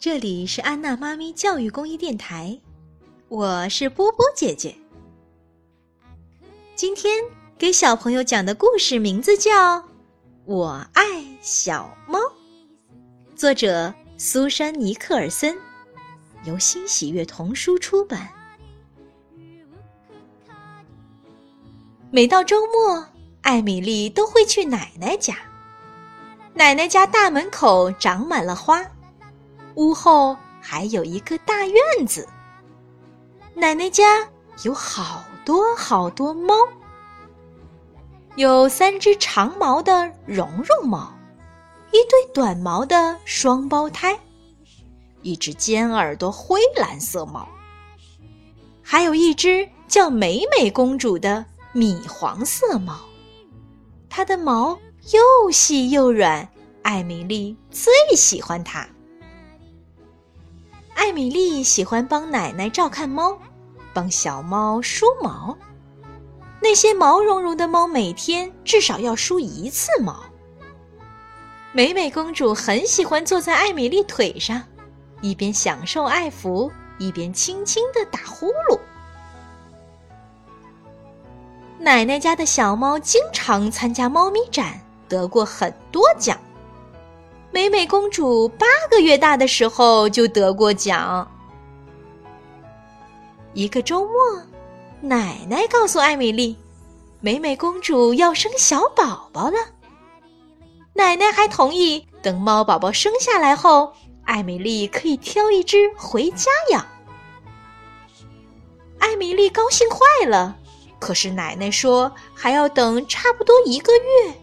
这里是安娜妈咪教育公益电台，我是波波姐姐。今天给小朋友讲的故事名字叫《我爱小猫》，作者苏珊·尼克尔森，由新喜悦童书出版。每到周末，艾米丽都会去奶奶家。奶奶家大门口长满了花。屋后还有一个大院子。奶奶家有好多好多猫，有三只长毛的绒绒猫，一对短毛的双胞胎，一只尖耳朵灰蓝色猫，还有一只叫美美公主的米黄色猫。它的毛又细又软，艾米丽最喜欢它。艾米丽喜欢帮奶奶照看猫，帮小猫梳毛。那些毛茸茸的猫每天至少要梳一次毛。美美公主很喜欢坐在艾米丽腿上，一边享受爱抚，一边轻轻的打呼噜。奶奶家的小猫经常参加猫咪展，得过很多奖。美美公主八个月大的时候就得过奖。一个周末，奶奶告诉艾米丽，美美公主要生小宝宝了。奶奶还同意，等猫宝宝生下来后，艾米丽可以挑一只回家养。艾米丽高兴坏了，可是奶奶说还要等差不多一个月。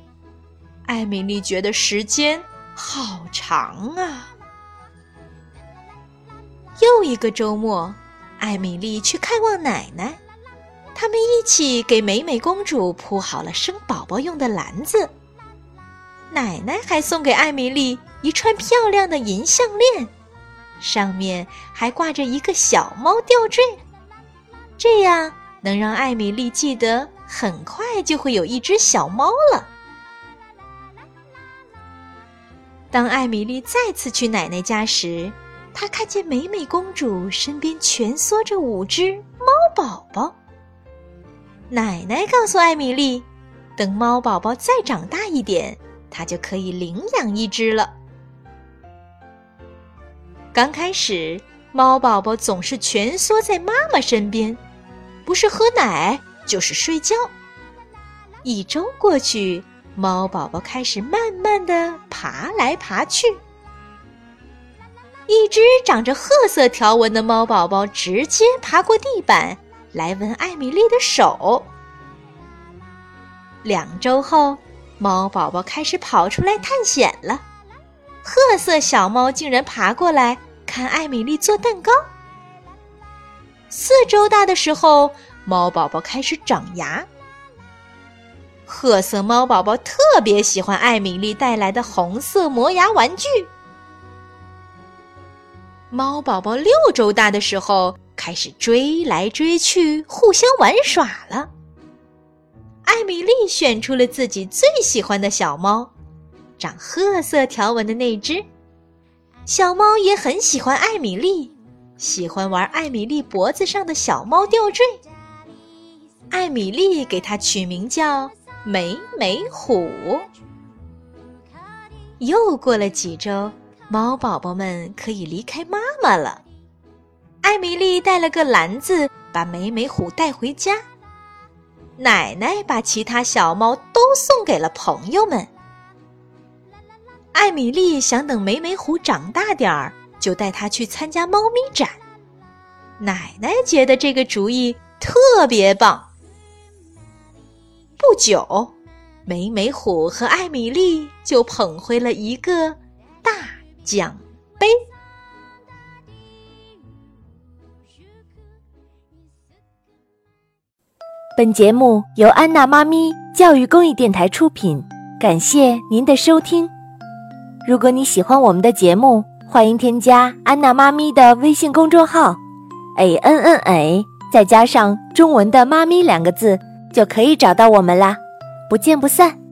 艾米丽觉得时间。好长啊！又一个周末，艾米丽去看望奶奶，他们一起给美美公主铺好了生宝宝用的篮子。奶奶还送给艾米丽一串漂亮的银项链，上面还挂着一个小猫吊坠，这样能让艾米丽记得很快就会有一只小猫了。当艾米丽再次去奶奶家时，她看见美美公主身边蜷缩着五只猫宝宝。奶奶告诉艾米丽，等猫宝宝再长大一点，她就可以领养一只了。刚开始，猫宝宝总是蜷缩在妈妈身边，不是喝奶就是睡觉。一周过去。猫宝宝开始慢的爬来爬去。一只长着褐色条纹的猫宝宝直接爬过地板，来闻艾米丽的手。两周后，猫宝宝开始跑出来探险了。褐色小猫竟然爬过来看艾米丽做蛋糕。四周大的时候，猫宝宝开始长牙。褐色猫宝宝特别喜欢艾米丽带来的红色磨牙玩具。猫宝宝六周大的时候，开始追来追去，互相玩耍了。艾米丽选出了自己最喜欢的小猫，长褐色条纹的那只。小猫也很喜欢艾米丽，喜欢玩艾米丽脖子上的小猫吊坠。艾米丽给它取名叫。美美虎。又过了几周，猫宝宝们可以离开妈妈了。艾米丽带了个篮子，把美美虎带回家。奶奶把其他小猫都送给了朋友们。艾米丽想等美美虎长大点儿，就带它去参加猫咪展。奶奶觉得这个主意特别棒。不久，美美虎和艾米丽就捧回了一个大奖杯。本节目由安娜妈咪教育公益电台出品，感谢您的收听。如果你喜欢我们的节目，欢迎添加安娜妈咪的微信公众号，a n n a，再加上中文的“妈咪”两个字。就可以找到我们啦，不见不散。